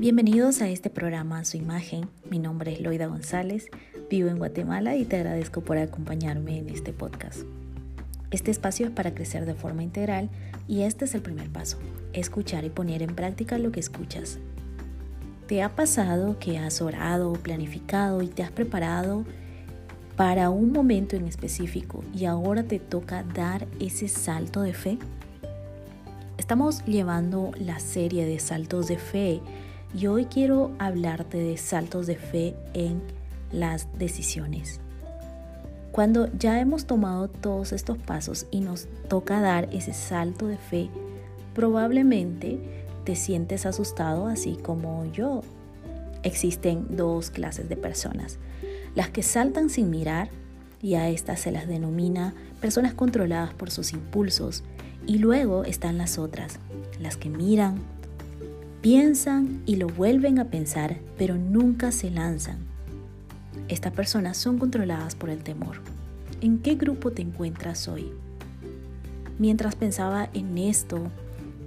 Bienvenidos a este programa Su Imagen. Mi nombre es Loida González, vivo en Guatemala y te agradezco por acompañarme en este podcast. Este espacio es para crecer de forma integral y este es el primer paso, escuchar y poner en práctica lo que escuchas. ¿Te ha pasado que has orado, planificado y te has preparado para un momento en específico y ahora te toca dar ese salto de fe? Estamos llevando la serie de saltos de fe y hoy quiero hablarte de saltos de fe en las decisiones. Cuando ya hemos tomado todos estos pasos y nos toca dar ese salto de fe, probablemente te sientes asustado así como yo. Existen dos clases de personas las que saltan sin mirar, y a estas se las denomina personas controladas por sus impulsos, y luego están las otras, las que miran, piensan y lo vuelven a pensar, pero nunca se lanzan. Estas personas son controladas por el temor. ¿En qué grupo te encuentras hoy? Mientras pensaba en esto,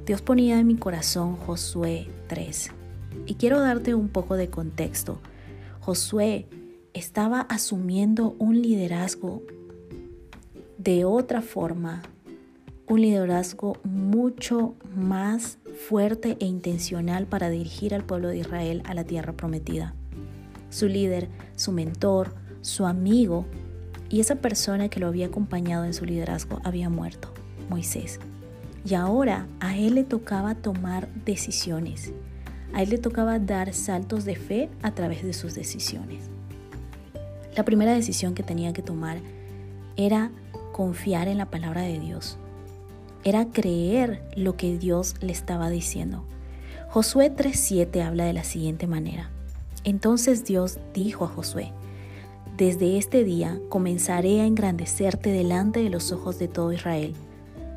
Dios ponía en mi corazón Josué 3. Y quiero darte un poco de contexto. Josué estaba asumiendo un liderazgo de otra forma, un liderazgo mucho más fuerte e intencional para dirigir al pueblo de Israel a la tierra prometida. Su líder, su mentor, su amigo y esa persona que lo había acompañado en su liderazgo había muerto, Moisés. Y ahora a él le tocaba tomar decisiones. A él le tocaba dar saltos de fe a través de sus decisiones. La primera decisión que tenía que tomar era confiar en la palabra de Dios. Era creer lo que Dios le estaba diciendo. Josué 3.7 habla de la siguiente manera. Entonces Dios dijo a Josué, desde este día comenzaré a engrandecerte delante de los ojos de todo Israel,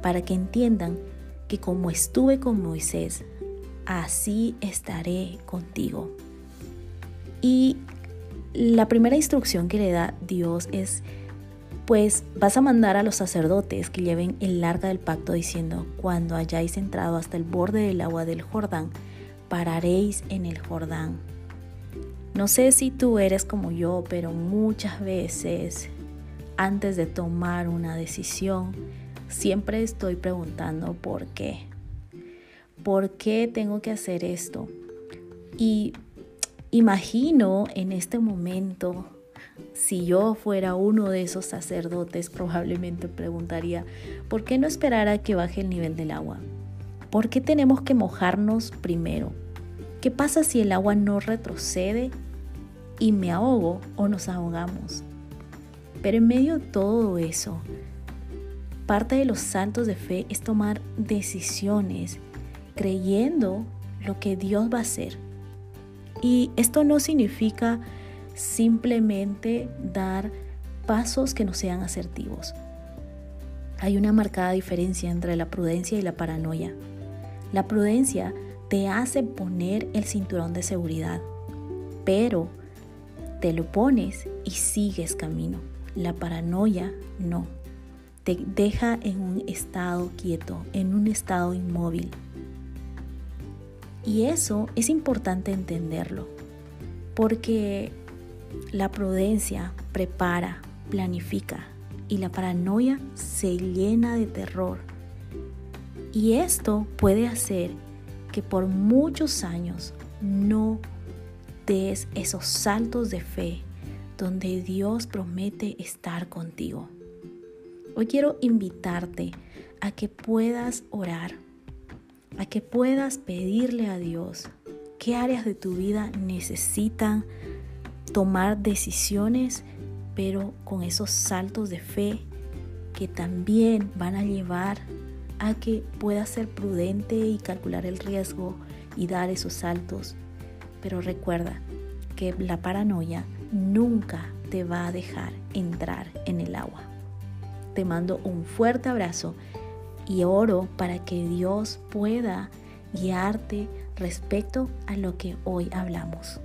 para que entiendan que como estuve con Moisés, así estaré contigo. Y la primera instrucción que le da Dios es, pues vas a mandar a los sacerdotes que lleven el arca del pacto diciendo, cuando hayáis entrado hasta el borde del agua del Jordán, pararéis en el Jordán. No sé si tú eres como yo, pero muchas veces antes de tomar una decisión, siempre estoy preguntando por qué. ¿Por qué tengo que hacer esto? Y Imagino en este momento, si yo fuera uno de esos sacerdotes, probablemente preguntaría, ¿por qué no esperar a que baje el nivel del agua? ¿Por qué tenemos que mojarnos primero? ¿Qué pasa si el agua no retrocede y me ahogo o nos ahogamos? Pero en medio de todo eso, parte de los saltos de fe es tomar decisiones creyendo lo que Dios va a hacer y esto no significa simplemente dar pasos que no sean asertivos. Hay una marcada diferencia entre la prudencia y la paranoia. La prudencia te hace poner el cinturón de seguridad, pero te lo pones y sigues camino. La paranoia no. Te deja en un estado quieto, en un estado inmóvil. Y eso es importante entenderlo, porque la prudencia prepara, planifica y la paranoia se llena de terror. Y esto puede hacer que por muchos años no des esos saltos de fe donde Dios promete estar contigo. Hoy quiero invitarte a que puedas orar a que puedas pedirle a Dios qué áreas de tu vida necesitan tomar decisiones, pero con esos saltos de fe que también van a llevar a que puedas ser prudente y calcular el riesgo y dar esos saltos. Pero recuerda que la paranoia nunca te va a dejar entrar en el agua. Te mando un fuerte abrazo y oro para que Dios pueda guiarte respecto a lo que hoy hablamos.